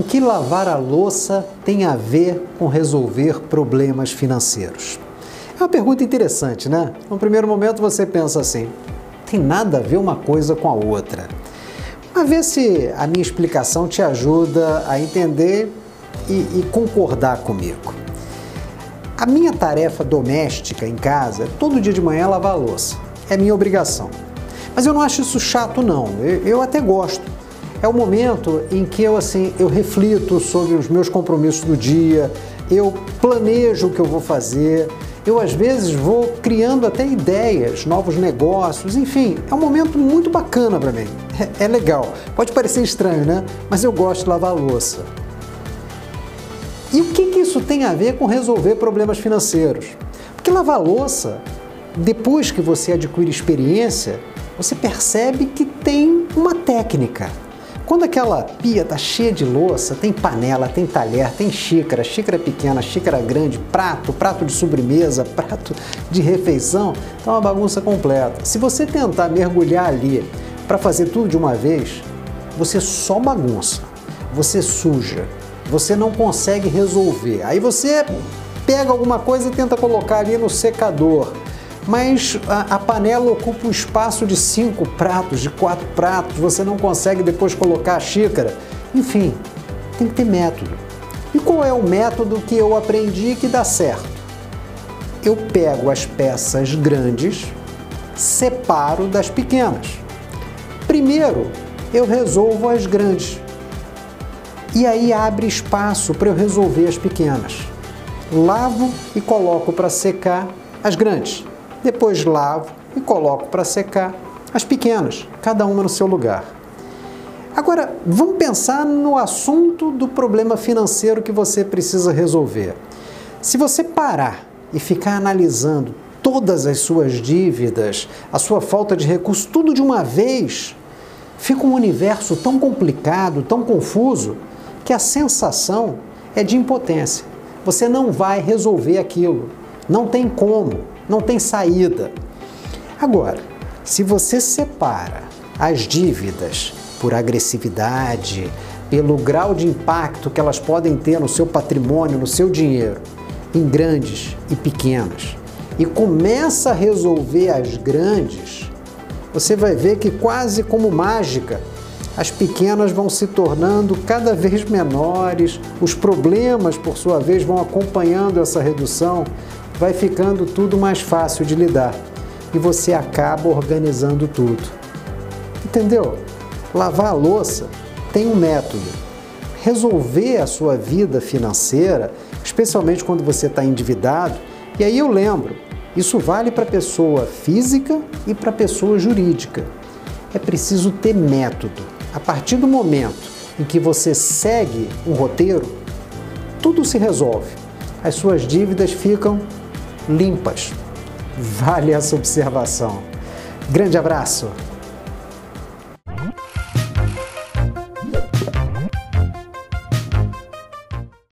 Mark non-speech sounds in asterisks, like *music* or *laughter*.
O que lavar a louça tem a ver com resolver problemas financeiros? É uma pergunta interessante, né? No primeiro momento você pensa assim: tem nada a ver uma coisa com a outra. Mas vê se a minha explicação te ajuda a entender e, e concordar comigo. A minha tarefa doméstica em casa é todo dia de manhã lavar a louça. É minha obrigação. Mas eu não acho isso chato, não. Eu, eu até gosto. É o momento em que eu assim eu reflito sobre os meus compromissos do dia, eu planejo o que eu vou fazer, eu às vezes vou criando até ideias, novos negócios, enfim, é um momento muito bacana para mim. É, é, legal. Pode parecer estranho, né? Mas eu gosto de lavar louça. E o que, que isso tem a ver com resolver problemas financeiros? Porque lavar louça, depois que você adquire experiência, você percebe que tem uma técnica. Quando aquela pia está cheia de louça, tem panela, tem talher, tem xícara, xícara pequena, xícara grande, prato, prato de sobremesa, *laughs* prato de refeição, tá uma bagunça completa. Se você tentar mergulhar ali para fazer tudo de uma vez, você só bagunça, você suja, você não consegue resolver. Aí você pega alguma coisa e tenta colocar ali no secador mas a, a, panela ocupa um espaço de cinco pratos, de quatro pratos, você não consegue depois colocar a xícara. Enfim, tem que ter método. E qual é o método que eu aprendi que dá certo? Eu pego as peças grandes, separo das pequenas. Primeiro, eu resolvo as grandes. E aí abre espaço para eu resolver as pequenas. Lavo e coloco para secar as grandes. Depois lavo e coloco para secar as pequenas, cada uma no seu lugar. Agora, vamos pensar no assunto do problema financeiro que você precisa resolver. Se você parar e ficar analisando todas as suas dívidas, a sua falta de recursos, tudo de uma vez, fica um universo tão complicado, tão confuso, que a sensação é de impotência. Você não vai resolver aquilo, não tem como não tem saída. Agora, se você separa as dívidas por agressividade, pelo grau de impacto que elas podem ter no seu patrimônio, no seu dinheiro, em grandes e pequenas, e começa a resolver as grandes, você vai ver que quase como mágica, as pequenas vão se tornando cada vez menores, os problemas, por sua vez, vão acompanhando essa redução vai ficando tudo mais fácil de lidar e você acaba organizando tudo. Entendeu? Lavar a louça tem um método. Resolver a sua vida financeira, especialmente quando você está endividado, e aí eu lembro, isso vale para pessoa física e para pessoa jurídica. É preciso ter método. A partir do momento em que você segue um roteiro, tudo se resolve. As suas dívidas ficam limpas. Vale essa observação. Grande abraço!